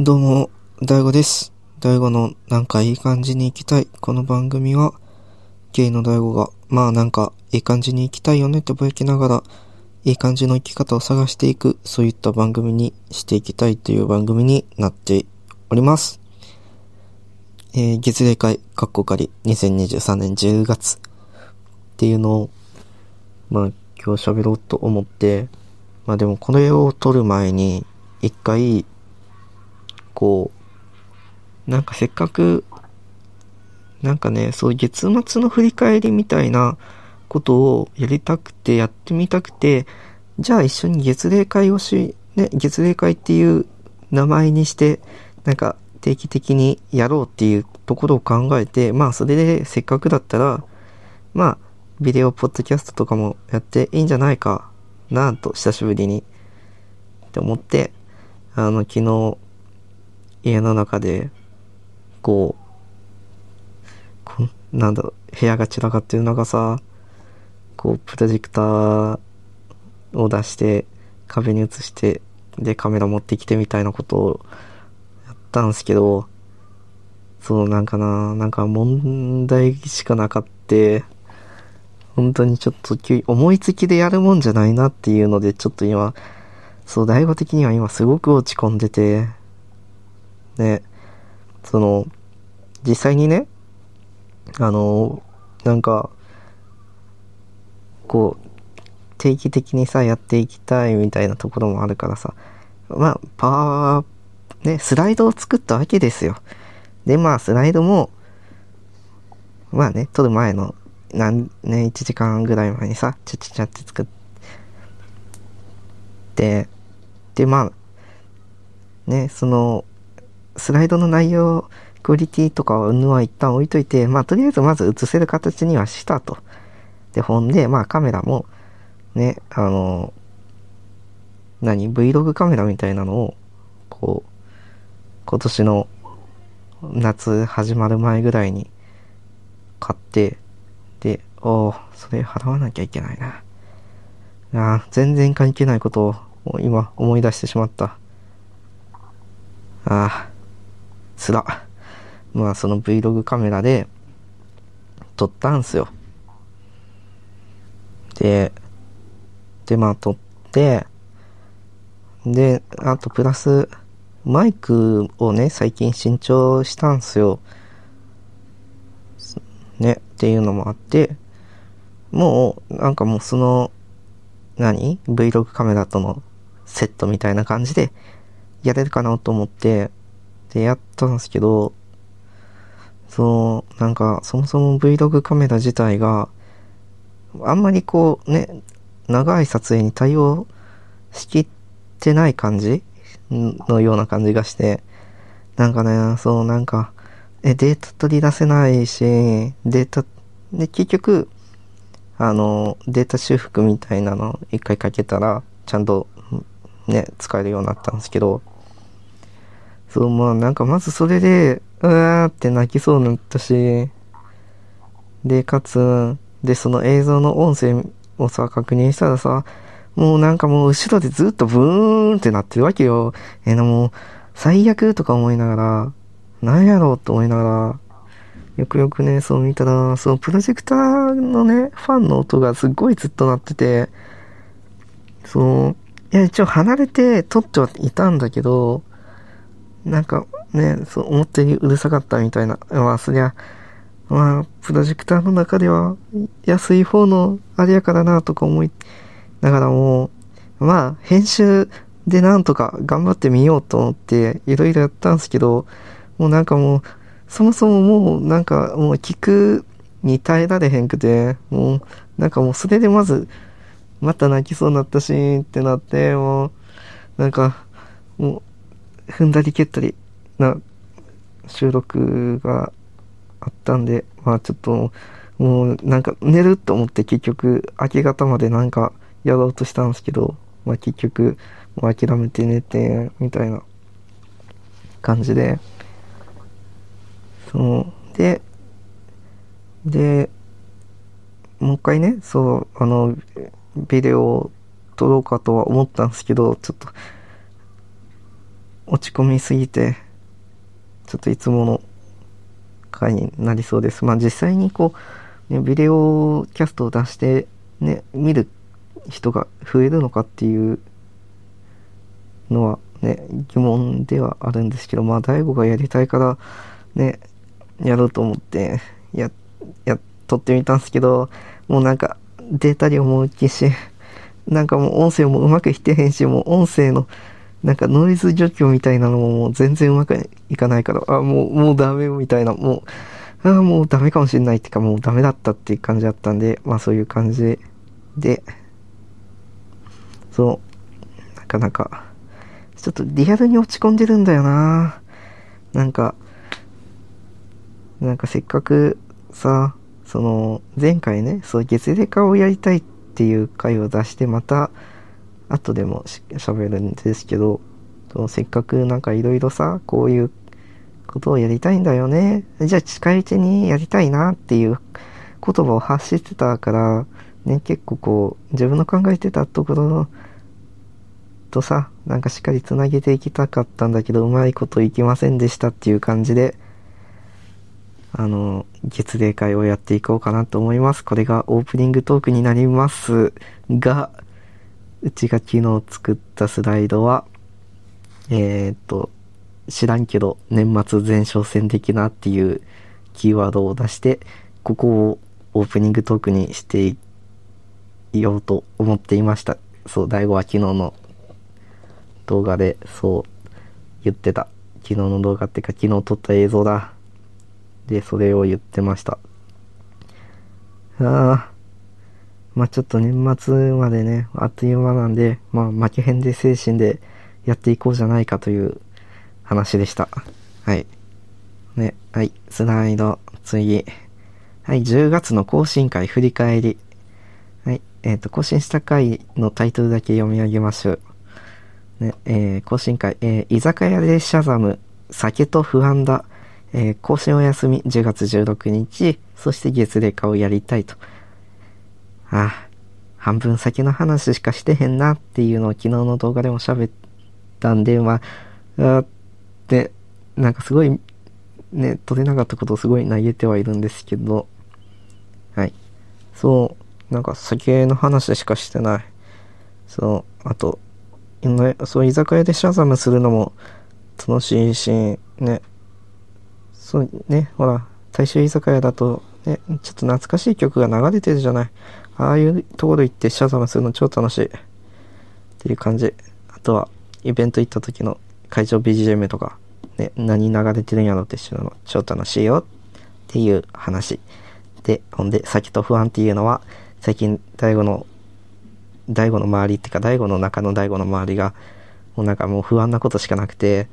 どうも、大悟です。大悟のなんかいい感じに生きたい。この番組は、ゲイの大悟が、まあなんかいい感じに生きたいよねってぼやきながら、いい感じの生き方を探していく、そういった番組にしていきたいという番組になっております。えー、月例会、カッコ仮、2023年10月っていうのを、まあ今日喋ろうと思って、まあでもこれを撮る前に、一回、こう、なんかせっかく、なんかね、そういう月末の振り返りみたいなことをやりたくて、やってみたくて、じゃあ一緒に月例会をし、ね、月例会っていう名前にして、なんか定期的にやろうっていうところを考えて、まあそれでせっかくだったら、まあ、ビデオポッドキャストとかもやっていいんじゃないかなと、久しぶりに。って思って、あの、昨日、家の中で、こう、こなんだろう、部屋が散らかってる中さ、こう、プロジェクターを出して、壁に映して、で、カメラ持ってきてみたいなことをやったんですけど、そう、なんかな、なんか問題しかなかって、本当にちょっと思いつきでやるもんじゃないなっていうので、ちょっと今、そう、大悟的には今すごく落ち込んでて、ね、その、実際にね、あの、なんか、こう、定期的にさ、やっていきたいみたいなところもあるからさ、まあ、パワー、ね、スライドを作ったわけですよ。で、まあ、スライドも、まあね、撮る前の、なん、ね、1時間ぐらい前にさ、ちゃちゃちゃって作って、で、まあ、ね、その、スライドの内容、クオリティとかは、うんは一旦置いといて、まあ、とりあえずまず映せる形にはしたと。で、ほんで、まあ、カメラも、ね、あの、何 ?Vlog カメラみたいなのを、こう、今年の夏始まる前ぐらいに買って、で、おおそれ払わなきゃいけないな。あ全然関係ないことを今思い出してしまった。ああ、つら。まあその Vlog カメラで撮ったんすよ。で、でまあ撮って、で、あとプラス、マイクをね、最近新調したんすよ。ね、っていうのもあって、もう、なんかもうその、何 ?Vlog カメラとのセットみたいな感じでやれるかなと思って、で、やったんですけど、そう、なんか、そもそも Vlog カメラ自体が、あんまりこうね、長い撮影に対応しきってない感じのような感じがして、なんかね、そう、なんか、え、データ取り出せないし、データ、で、結局、あの、データ修復みたいなの一回かけたら、ちゃんと、ね、使えるようになったんですけど、そう、まあなんかまずそれで、うわーって泣きそうになったし、で、かつ、で、その映像の音声をさ、確認したらさ、もうなんかもう後ろでずっとブーンってなってるわけよ。えー、もう、最悪とか思いながら、なんやろうと思いながら、よくよくね、そう見たら、そのプロジェクターのね、ファンの音がすっごいずっと鳴ってて、そう、いや、一応離れて撮ってはいたんだけど、なんかね、そう思ったよりうるさかったみたいな。まあ、そりゃ、まあ、プロジェクターの中では安い方のあれやからなとか思いながらも、まあ、編集でなんとか頑張ってみようと思っていろいろやったんですけど、もうなんかもう、そもそももうなんかもう聞くに耐えられへんくて、もうなんかもうそれでまず、また泣きそうになったしってなって、もう、なんか、もう、踏んだり蹴ったりな収録があったんで、まあちょっと、もうなんか寝ると思って結局明け方までなんかやろうとしたんですけど、まあ結局もう諦めて寝て、みたいな感じで、そう、で、で、もう一回ね、そう、あの、ビデオを撮ろうかとは思ったんですけど、ちょっと、落ち込みすぎて、ちょっといつもの回になりそうです。まあ実際にこう、ね、ビデオキャストを出してね、見る人が増えるのかっていうのはね、疑問ではあるんですけど、まあ大悟がやりたいからね、やろうと思って、や、や、撮ってみたんですけど、もうなんかデータ量も大きいし、なんかもう音声もうまくいってへんし、もう音声のなんかノイズ除去みたいなのももう全然うまくいかないから、あ、もう、もうダメみたいな、もう、あもうダメかもしれないっていうか、もうダメだったっていう感じだったんで、まあそういう感じで、そう、なかなか、ちょっとリアルに落ち込んでるんだよな。なんか、なんかせっかくさ、その、前回ね、そう、月齢化をやりたいっていう回を出して、また、後でも喋るんですけど、せっかくなんかいろいろさ、こういうことをやりたいんだよね。じゃあ近いうちにやりたいなっていう言葉を発してたから、ね、結構こう、自分の考えてたところとさ、なんかしっかり繋げていきたかったんだけど、うまいこといきませんでしたっていう感じで、あの、月例会をやっていこうかなと思います。これがオープニングトークになりますが、うちが昨日作ったスライドは、えー、っと、知らんけど、年末前哨戦的なっていうキーワードを出して、ここをオープニングトークにしていようと思っていました。そう、大悟は昨日の動画でそう言ってた。昨日の動画ってか昨日撮った映像だ。で、それを言ってました。ああ、まあちょっと年末までね、あっという間なんで、まあ負けへんで精神でやっていこうじゃないかという話でした。はい。ね、はい、スライド、次。はい、10月の更新会振り返り。はい、えっ、ー、と、更新した回のタイトルだけ読み上げましょう。ね、えー、更新会、えー、居酒屋でシャザム、酒と不安だ。えー、更新お休み、10月16日、そして月齢化をやりたいと。あ、半分先の話しかしてへんなっていうのを昨日の動画でも喋ったんで、まあ、あって、なんかすごい、ね、撮れなかったことをすごい嘆いてはいるんですけど、はい。そう、なんか酒の話しかしてない。そう、あと、そう、居酒屋でシャザムするのも楽しいし、ね、そうね、ほら、大衆居酒屋だと、ね、ちょっと懐かしい曲が流れてるじゃない。ああいうところ行ってシャザムするの超楽しい。っていう感じ。あとは、イベント行った時の会場 BGM とか、ね、何流れてるんやろって知るの超楽しいよっていう話。で、ほんで、先と不安っていうのは、最近、大悟の、大悟の周りっていうか、大悟の中の大悟の周りが、もうなんかもう不安なことしかなくて、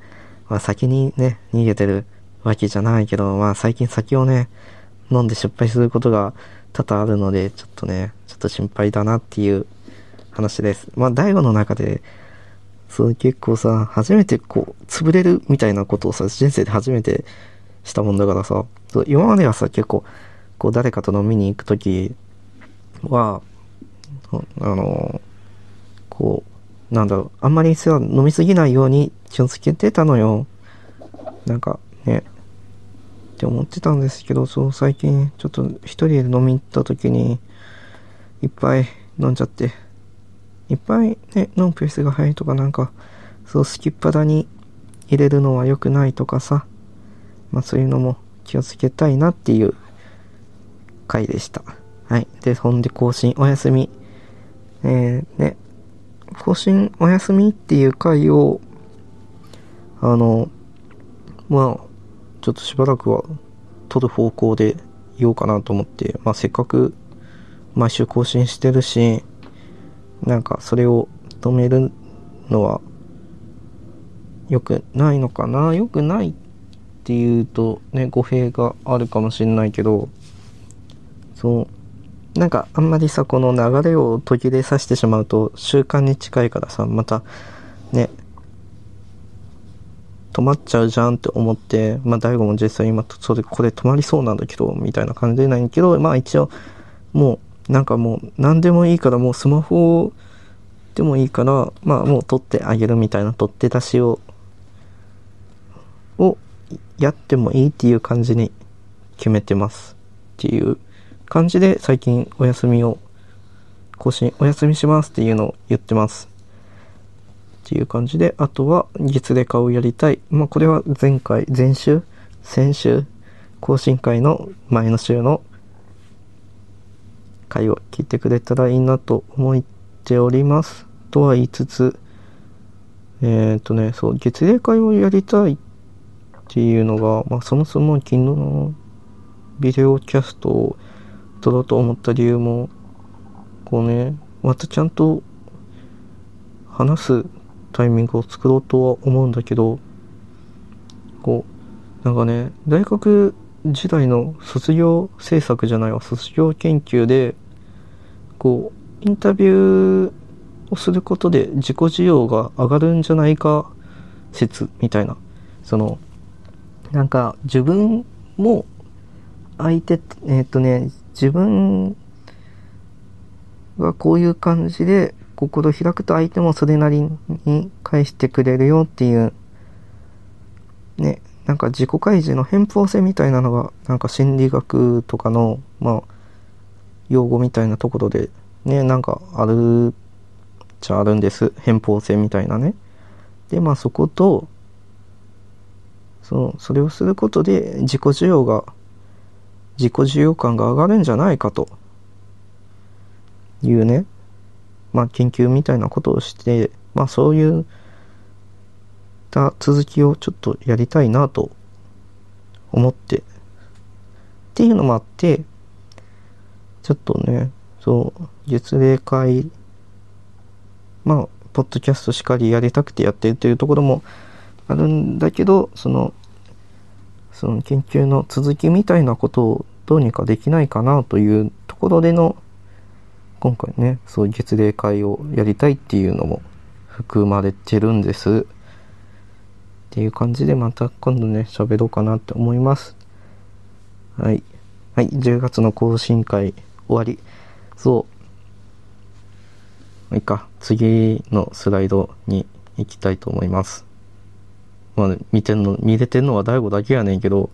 まあ先にね、逃げてるわけじゃないけど、まあ最近酒をね、飲んで失敗することが多々あるので、ちょっとね、ちょっと心配だなっていう話です。まあ、大悟の中で、そう、結構さ、初めてこう、潰れるみたいなことをさ、人生で初めてしたもんだからさ、そう今まではさ、結構、こう、誰かと飲みに行くときは、あの、こう、なんだろう、あんまりさ、飲みすぎないように気をつけてたのよ。なんか、ね、って思ってたんですけど、そう、最近、ちょっと一人で飲み行った時に、いっぱい飲んじゃって、いっぱいね、飲むペースが速いとかなんか、そう、すきっ腹に入れるのは良くないとかさ、まあそういうのも気をつけたいなっていう回でした。はい。で、ほんで更新お休み。えー、ね、更新お休みっていう回を、あの、まあ、ちょっとしばらくは撮る方向でいようかなと思って、まあせっかく毎週更新してるし、なんかそれを止めるのは良くないのかな？良くないっていうとね、語弊があるかもしんないけど、そう、なんかあんまりさ、この流れを途切れさせてしまうと習慣に近いからさ、またね、止まっちゃうじゃんって思って、まあ、大悟も実際今、それ、これ止まりそうなんだけど、みたいな感じでないけど、まあ一応、もう、なんかもう、何でもいいから、もうスマホでもいいから、まあもう撮ってあげるみたいな撮って出しををやってもいいっていう感じに決めてますっていう感じで最近お休みを更新お休みしますっていうのを言ってます。っていう感じであとは月レカをやりたい。まあこれは前回前週？先週？更新会の前の週の回を聞いてくれたらいいなと思っております。とは言いつつえっ、とねそう月例会をやりたいっていうのが、まあ、そもそも昨日のビデオキャストを撮ろうと思った理由もこうねまたちゃんと話すタイミングを作ろうとは思うんだけどこうなんかね大学時代の卒業制作じゃないわ。卒業研究でこうインタビューをすることで自己需要が上がるんじゃないか説みたいな。そのなんか自分も相手えっ、とね自分がこういう感じで心開くと相手もそれなりに返してくれるよっていう。ね。なんか自己開示の偏方性みたいなのがなんか心理学とかのまあ用語みたいなところでねなんかあるっちゃあるんです。偏方性みたいなね。でまあそことそうそれをすることで自己需要が自己需要感が上がるんじゃないかというね。まあ研究みたいなことをしてまあそういうた続きをちょっとやりたいなと思って。っていうのもあってちょっとねそう月例会まあポッドキャストしっかりやりたくてやってるというところもあるんだけどそのその研究の続きみたいなことをどうにかできないかなというところでの今回ねそう月例会をやりたいっていうのも含まれてるんです。っていう感じでまた今度ね喋ろうかなって思います。はい。はい。10月の更新会終わり。そう。いいか。次のスライドに行きたいと思います。まあ、ね見てんの見れてんのは大悟だけやねんけど。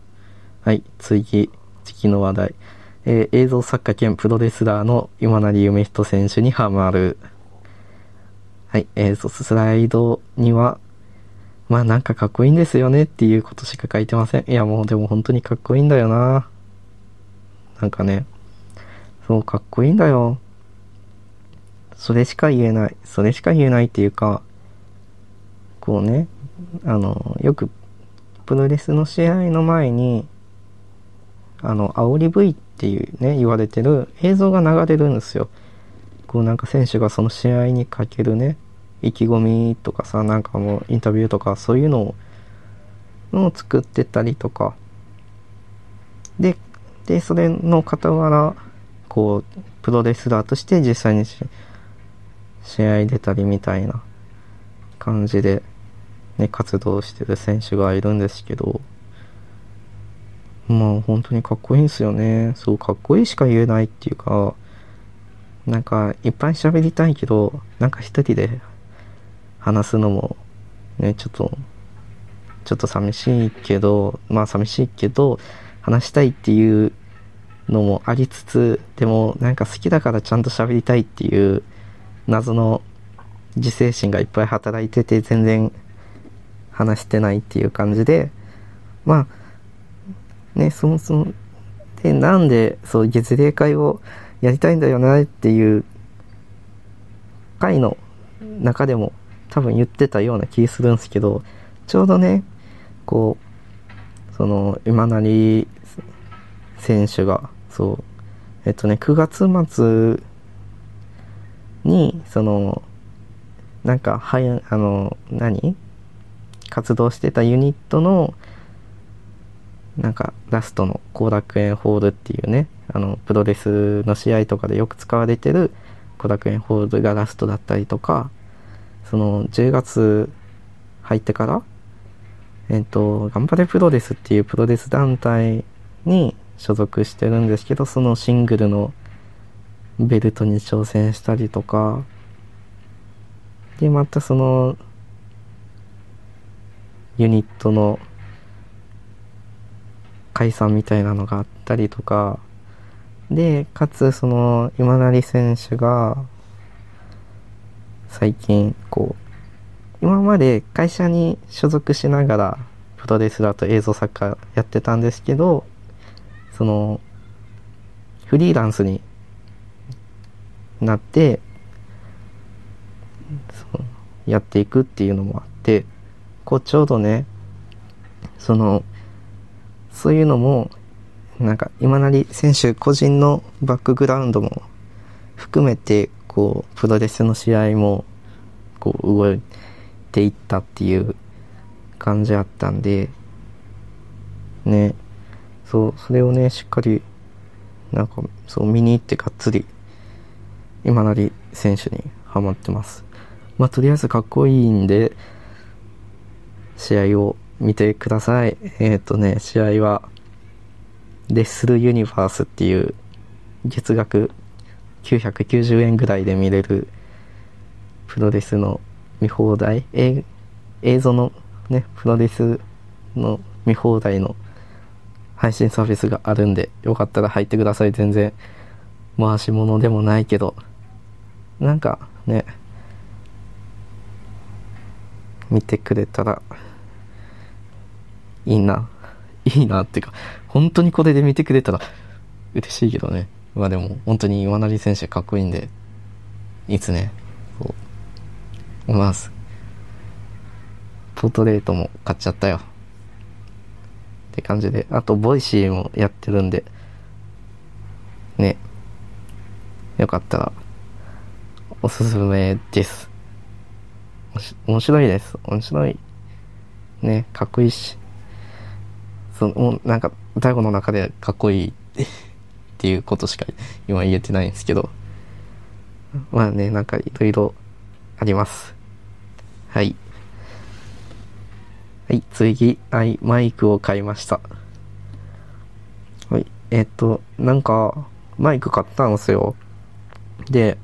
はい。次。次の話題。えー、映像作家兼プロレスラーの今成夢人選手にハマる。はい、えー、そスライドには、まあなんかかっこいいんですよねっていうことしか書いてません。いやもうでも本当にかっこいいんだよな。なんかね、そうかっこいいんだよ。それしか言えない。それしか言えないっていうか、こうね、あの、よくプロレスの試合の前に、あの、煽り V っていうね、言われてる映像が流れるんですよ。こうなんか選手がその試合にかけるね、意気込みとかさ、なんかもうインタビューとかそういうのを、のを作ってたりとか。で、で、それの傍ら、こう、プロレスラーとして実際に試合出たりみたいな感じで、ね、活動してる選手がいるんですけど、まあ本当にかっこいいんですよね。そう、かっこいいしか言えないっていうか、なんかいっぱい喋りたいけど、なんか一人で話すのも、ね、ちょっと、ちょっと寂しいけど、まあ寂しいけど、話したいっていうのもありつつ、でもなんか好きだからちゃんと喋りたいっていう謎の自制心がいっぱい働いてて全然話してないっていう感じで、まあ、ね、そもそも、で、なんで、そう、月例会をやりたいんだよなっていう回の中でも多分言ってたような気するんですけど、ちょうどね、こう、その、今成選手が、そう、えっとね、9月末に、その、なんか、はや、あの、何？活動してたユニットの、なんかラストの後楽園ホールっていうね、あの、プロレスの試合とかでよく使われてる後楽園ホールがラストだったりとか、その10月入ってから、えっ、と、頑張れプロレスっていうプロレス団体に所属してるんですけど、そのシングルのベルトに挑戦したりとか、で、またその、ユニットの解散みたいなのがあったりとか、で、かつその今成選手が最近こう、今まで会社に所属しながらプロレスラーと映像作家やってたんですけど、そのフリーランスになってやっていくっていうのもあってこうちょうどねそのそういうのもなんか今成選手個人のバックグラウンドも含めてこうプロレスの試合もこう動いていったっていう感じあったんでね。そうそれをねしっかりなんかそう見に行ってがっつり今成選手にハマってます。まあとりあえずかっこいいんで試合を見てください。えっ、ー、とね試合はレッスルユニバースっていう月額990円ぐらいで見れるプロレスの見放題。映像のねプロレスの見放題の配信サービスがあるんでよかったら入ってください。全然回し物でもないけど。なんかね見てくれたらいいな。いいなっていうか本当にこれで見てくれたら嬉しいけどね。まあでも本当に岩成選手かっこいいんでいつねそう思います。ポートレートも買っちゃったよ。って感じであと Voicy もやってるんでね。よかったらおすすめです。面白いです。面白い。ねかっこいいし。そのもうなんか大悟の中でかっこいいっていうことしか今言えてないんですけど。まあねなんかいろいろあります。はい。はい次。はいマイクを買いました。はいえっとなんかマイク買ったんですよ。で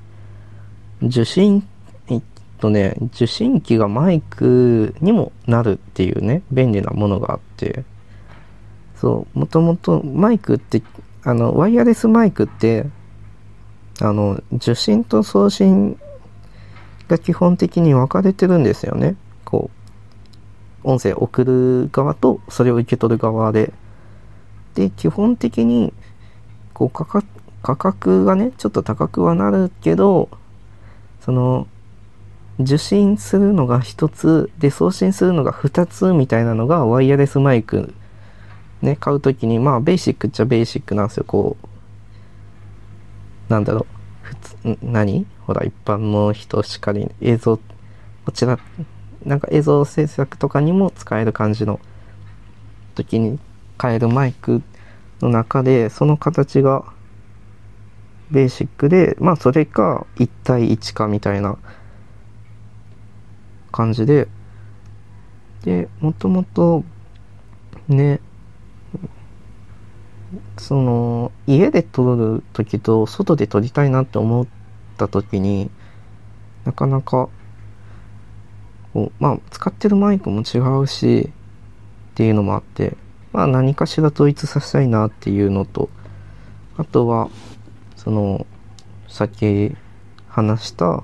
受信えっとね受信機がマイクにもなるっていうね便利なものがあって。そう、もともとマイクって、あの、ワイヤレスマイクって、あの、受信と送信が基本的に分かれてるんですよね。こう、音声送る側とそれを受け取る側で。で、基本的に、こう価格、価格がね、ちょっと高くはなるけど、その、受信するのが一つ、で、送信するのが二つみたいなのがワイヤレスマイクね、買うときに、まあ、ベーシックっちゃベーシックなんですよ、こう。なんだろう。普通、何？ほら、一般の人しかり、映像、こちら、なんか映像制作とかにも使える感じの時に買えるマイクの中で、その形がベーシックで、まあ、それか1対1かみたいな感じで、で、もともと、ね、その家で撮る時と外で撮りたいなって思った時になかなかこうまあ使ってるマイクも違うしっていうのもあってまあ何かしら統一させたいなっていうのとあとはそのさっき話したあ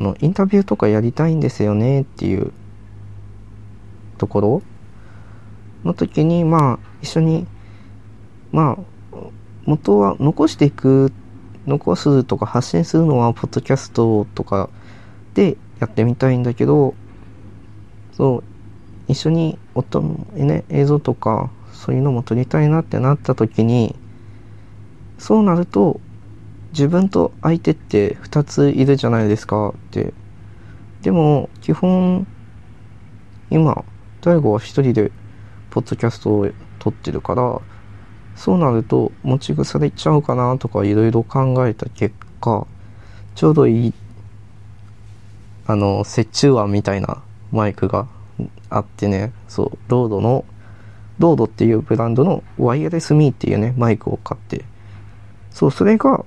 のインタビューとかやりたいんですよねっていうところの時にまあ一緒にまあ元は残していく残すとか発信するのはポッドキャストとかでやってみたいんだけどそう一緒に音ね映像とかそういうのも撮りたいなってなった時にそうなると自分と相手って2ついるじゃないですかって。でも基本今大悟は一人でポッドキャストを撮ってるからそうなると持ち腐れちゃうかなとかいろいろ考えた結果ちょうどいいあの折衷案みたいなマイクがあってね。そうロードのロードっていうブランドのワイヤレスミーっていうねマイクを買って。そうそれが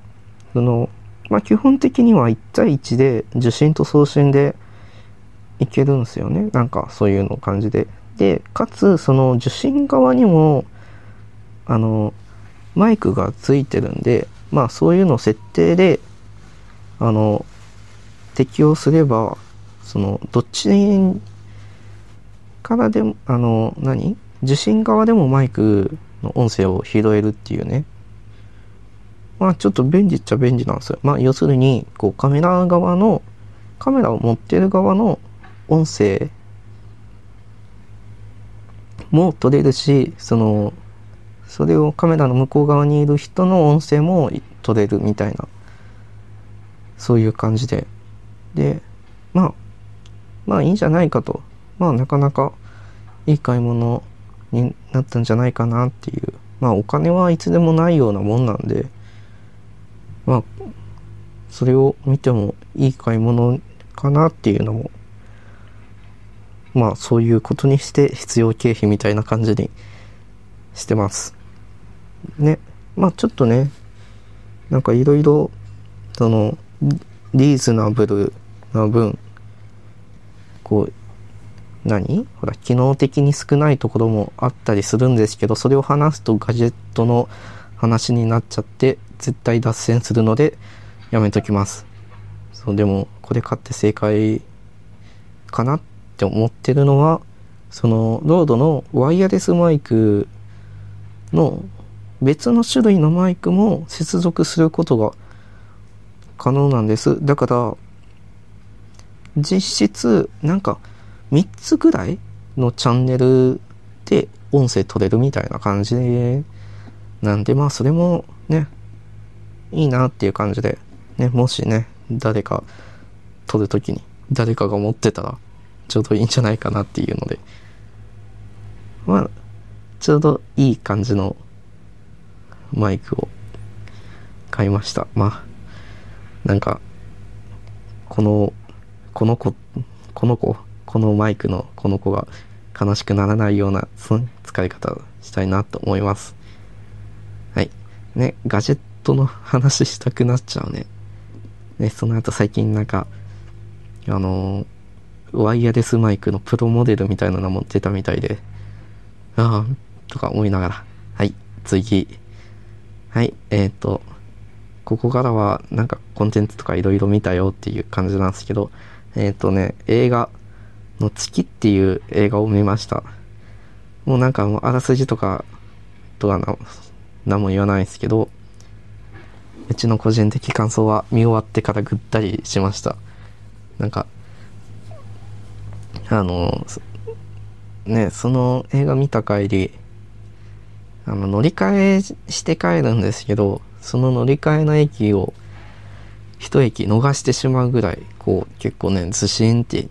そのまあ基本的には1対1で受信と送信でいけるんですよね。なんかそういうの感じで。で、かつ、その受信側にも、あの、マイクがついてるんで、まあそういうの設定で、あの、適用すれば、その、どっちからでも、あの、何？受信側でもマイクの音声を拾えるっていうね。まあちょっと便利っちゃ便利なんですよ。まあ要するに、こうカメラ側の、カメラを持ってる側の音声も取れるし、その、それをカメラの向こう側にいる人の音声も取れるみたいな、そういう感じで。で、まあ、まあいいんじゃないかと。まあなかなかいい買い物になったんじゃないかなっていう。まあお金はいつでもないようなもんなんで、まあ、それを見てもいい買い物かなっていうのも、まあそういうことにして必要経費みたいな感じにしてます。ね。まあちょっとね、なんかいろいろ、その、リーズナブルな分、こう、何？ほら、機能的に少ないところもあったりするんですけど、それを話すとガジェットの話になっちゃって、絶対脱線するので、やめときます。そう、でも、これ買って正解かなって思ってるのは、その、ロードのワイヤレスマイクの別の種類のマイクも接続することが可能なんです。だから、実質、なんか、3つぐらいのチャンネルで音声取れるみたいな感じ、なんで、まあ、それもね、いいなっていう感じで、ね、もしね、誰か撮るときに、誰かが持ってたら、ちょうどいいんじゃないかなっていうので、まあ、ちょうどいい感じのマイクを買いました。まあ、なんか、この、この子、この子、このマイクのこの子が悲しくならないような使い方をしたいなと思います。はい。ね、ガジェットの話したくなっちゃうね。ね、その後最近なんか、あのー、ワイヤレスマイクのプロモデルみたいなのも出たみたいで、ああ、とか思いながら。はい、次。はい、えっ、ー、と、ここからはなんかコンテンツとか色々見たよっていう感じなんですけど、えっ、ー、とね、映画の月っていう映画を見ました。もうなんかもうあらすじとかとはな、何も言わないですけど、うちの個人的感想は見終わってからぐったりしました。なんか、あの、ね、その映画見た帰り、あの、乗り換えして帰るんですけど、その乗り換えの駅を一駅逃してしまうぐらい、こう、結構ね、ずしんって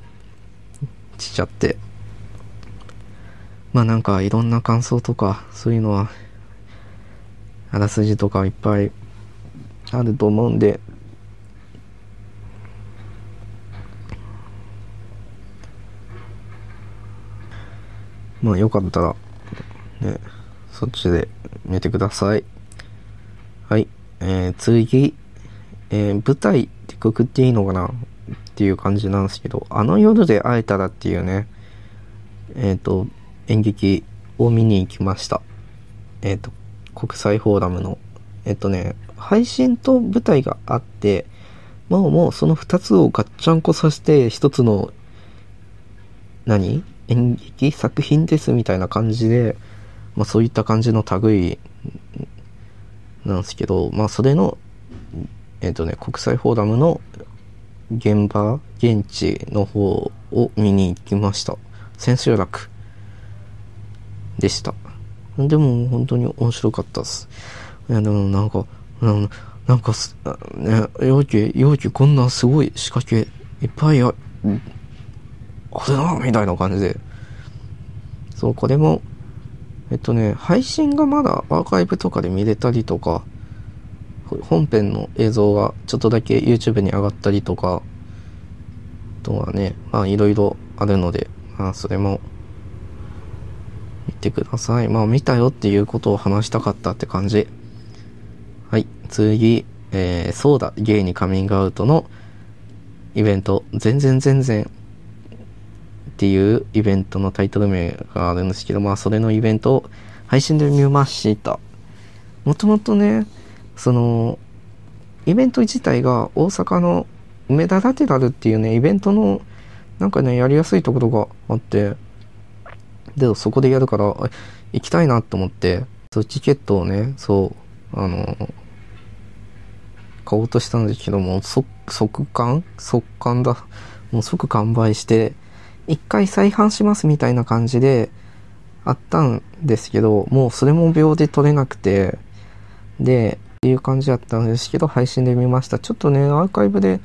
しちゃって、まあなんかいろんな感想とか、そういうのは、あらすじとかいっぱいあると思うんで、まあよかったら、ね、そっちで見てください。はい。えー、次、えー、舞台ってくくっていいのかなっていう感じなんですけど、あの夜で会えたらっていうね、えっ、ー、と、演劇を見に行きました。えっ、ー、と、国際フォーラムの、えっ、とね、配信と舞台があって、もうもうその二つをガッチャンコさせて一つの、何？演劇作品ですみたいな感じで、まあそういった感じの類なんですけど、まあそれの、えっ、ー、とね、国際フォーラムの現場、現地の方を見に行きました。千秋楽でした。でも本当に面白かったです。いやでもなんか、なんなんかす、ね、容器、容器こんなすごい仕掛けいっぱいあ、あれなみたいな感じで。そう、これも、えっとね、配信がまだアーカイブとかで見れたりとか、本編の映像がちょっとだけ YouTube に上がったりとか、あとはね、まあいろいろあるので、まあそれも見てください。まあ見たよっていうことを話したかったって感じ。はい、次、えー、そうだ、ゲイにカミングアウトのイベント、全然全然っていうイベントのタイトル名があるんですけど、まあそれのイベントを配信で見ました。もともとね、その、イベント自体が大阪の梅田ラテラルっていうね、イベントのなんかね、やりやすいところがあって、で、そこでやるから、行きたいなと思って、そう、チケットをね、そう、あの、買おうとしたんですけども、即、即完即完だ。もう即完売して、一回再販しますみたいな感じで、あったんですけど、もうそれも秒で取れなくて、で、っていう感じだったんですけど、配信で見ました。ちょっとね、アーカイブで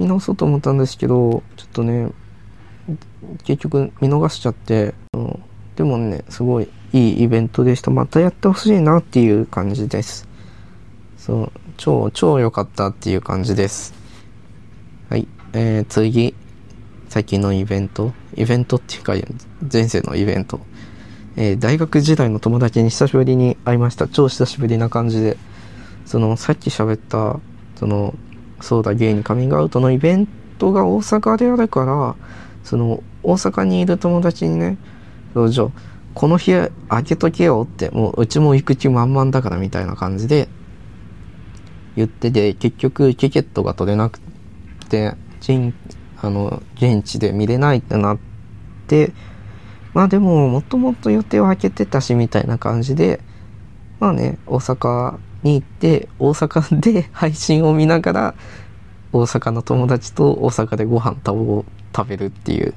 見直そうと思ったんですけど、ちょっとね、結局見逃しちゃって、うん、でもね、すごいいいイベントでした。またやってほしいなっていう感じです。そう、超、超良かったっていう感じです。はい。えー、次、最近のイベント？イベントっていうか、前世のイベント。えー、大学時代の友達に久しぶりに会いました。超久しぶりな感じで。その、さっき喋った、その、そうだ、ゲイにカミングアウトのイベントが大阪であるから、その、大阪にいる友達にね、そうじゃこの日開けとけよって、もううちも行く気満々だからみたいな感じで言ってて、結局チケットが取れなくて、あの、現地で見れないってなって、まあでも、もともと予定を開けてたしみたいな感じで、まあね、大阪に行って、大阪で配信を見ながら、大阪の友達と大阪でご飯食べるっていう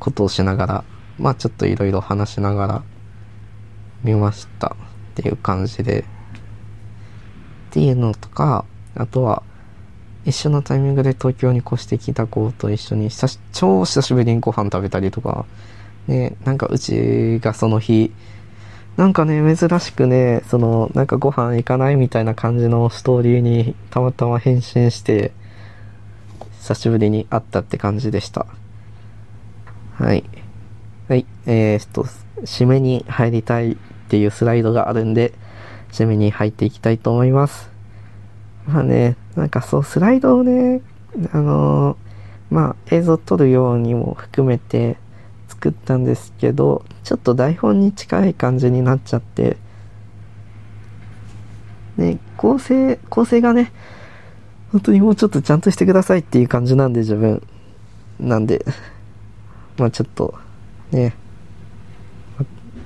ことをしながら、まあちょっといろいろ話しながら見ましたっていう感じで、っていうのとか、あとは、一緒のタイミングで東京に越してきた子と一緒に久し、超久しぶりにご飯食べたりとか、ね、なんかうちがその日、なんかね、珍しくね、その、なんかご飯行かないみたいな感じのストーリーにたまたま返信して、久しぶりに会ったって感じでした。はい。はい。えー、っと、締めに入りたいっていうスライドがあるんで、締めに入っていきたいと思います。まあね、なんかそう、スライドをね、あのー、まあ映像撮るようにも含めて、作ったんですけど、ちょっと台本に近い感じになっちゃって、ね、構成、構成がね、本当にもうちょっとちゃんとしてくださいっていう感じなんで自分。なんで、まあちょっと、ね、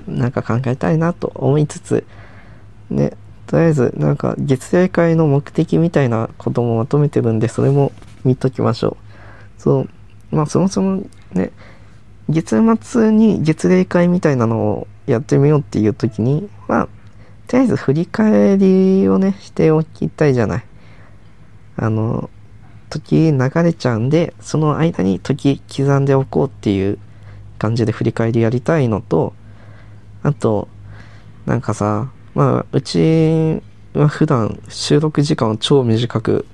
なんか考えたいなと思いつつ、ね、とりあえずなんか月例会の目的みたいなこともまとめてるんで、それも見ときましょう。そう、まあそもそもね、月末に月例会みたいなのをやってみようっていう時に、まあ、とりあえず振り返りをね、しておきたいじゃない。あの、時流れちゃうんで、その間に時刻んでおこうっていう感じで振り返りやりたいのと、あと、なんかさ、まあ、うちは普段収録時間を超短く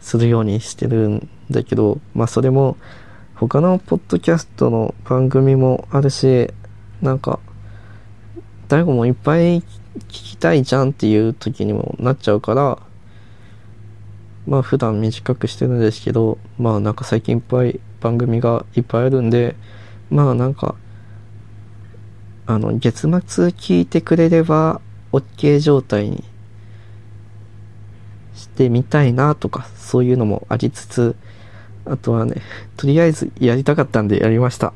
するようにしてるんだけど、まあそれも他のポッドキャストの番組もあるし、なんか、誰悟もいっぱい聞きたいじゃんっていう時にもなっちゃうから、まあ普段短くしてるんですけど、まあなんか最近いっぱい番組がいっぱいあるんで、まあなんか、あの、月末聞いてくれれば OK 状態にしてみたいなとか、そういうのもありつつ、あとはね、とりあえずやりたかったんでやりました。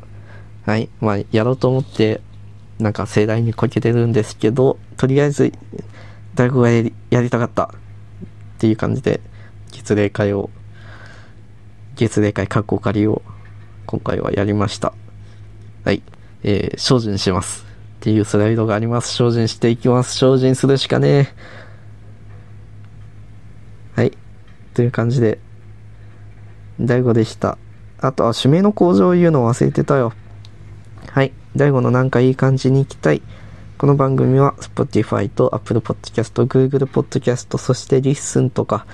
はい。まあ、やろうと思って、なんか盛大にこけてるんですけど、とりあえず、大悟がやりやりたかったっていう感じで、月例会を、月例会カッコ仮を今回はやりました。はい。えー、精進します。っていうスライドがあります。精進していきます。精進するしかねはい。という感じで、大悟でした。あとは、締めの工場を言うのを忘れてたよ。はい。大悟のなんかいい感じに行きたい。この番組は Spotify と Apple Podcast、Google Podcast、そして Listen とか、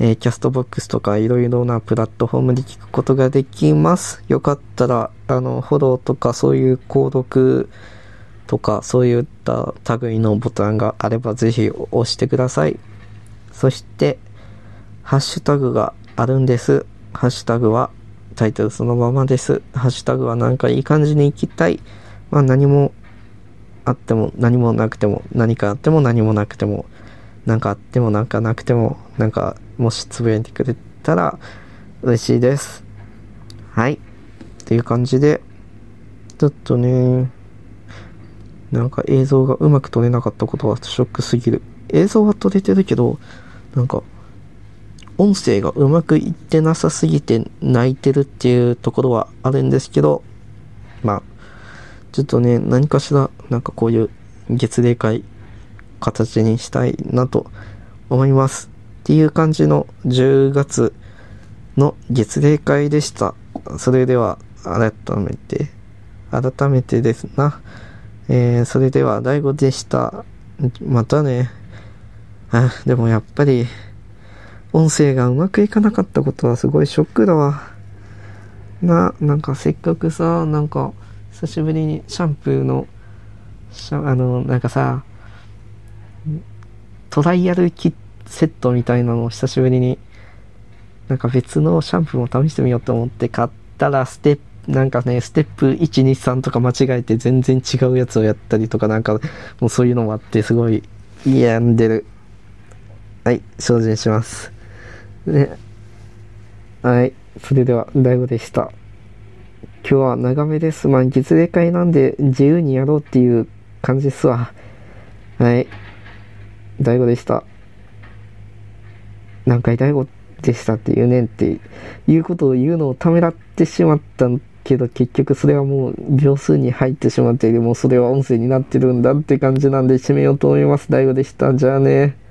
えー、キャストボックスとかいろいろなプラットフォームで聞くことができます。よかったら、あの、フォローとかそういう購読とかそういった類のボタンがあればぜひ押してください。そして、ハッシュタグがあるんです。ハッシュタグは、タイトルそのままです。ハッシュタグはなんかいい感じに行きたい。まあ何もあっても何もなくても、何かあっても何もなくても、なんかあってもなんかなくても、なんかもしつぶやいてくれたら嬉しいです。はい。っていう感じで、ちょっとね、なんか映像がうまく撮れなかったことはショックすぎる。映像は撮れてるけど、なんか、音声がうまくいってなさすぎて泣いてるっていうところはあるんですけど、まあ、ちょっとね、何かしら、なんかこういう月例会、形にしたいなと思います。っていう感じの10月の月例会でした。それでは、改めて、改めてですな。えー、それでは、大悟でした。またね。あ、でもやっぱり、音声がうまくいかなかったことはすごいショックだわ。な、なんかせっかくさ、なんか、久しぶりにシャンプーの、あの、なんかさ、トライアルキセットみたいなのを久しぶりに、なんか別のシャンプーも試してみようと思って買ったら、ステッ、なんかね、ステップ1、2、3とか間違えて全然違うやつをやったりとかなんか、もうそういうのもあって、すごい病んでる。はい、精進します。ね。はい、それでは、大悟でした。今日は長めです。まあ、月例会なんで自由にやろうっていう感じですわ。はい。大悟でした。何回大悟でしたって言うねんっていうことを言うのをためらってしまったけど結局それはもう秒数に入ってしまっているもうそれは音声になってるんだって感じなんで締めようと思います。大悟でした。じゃあね。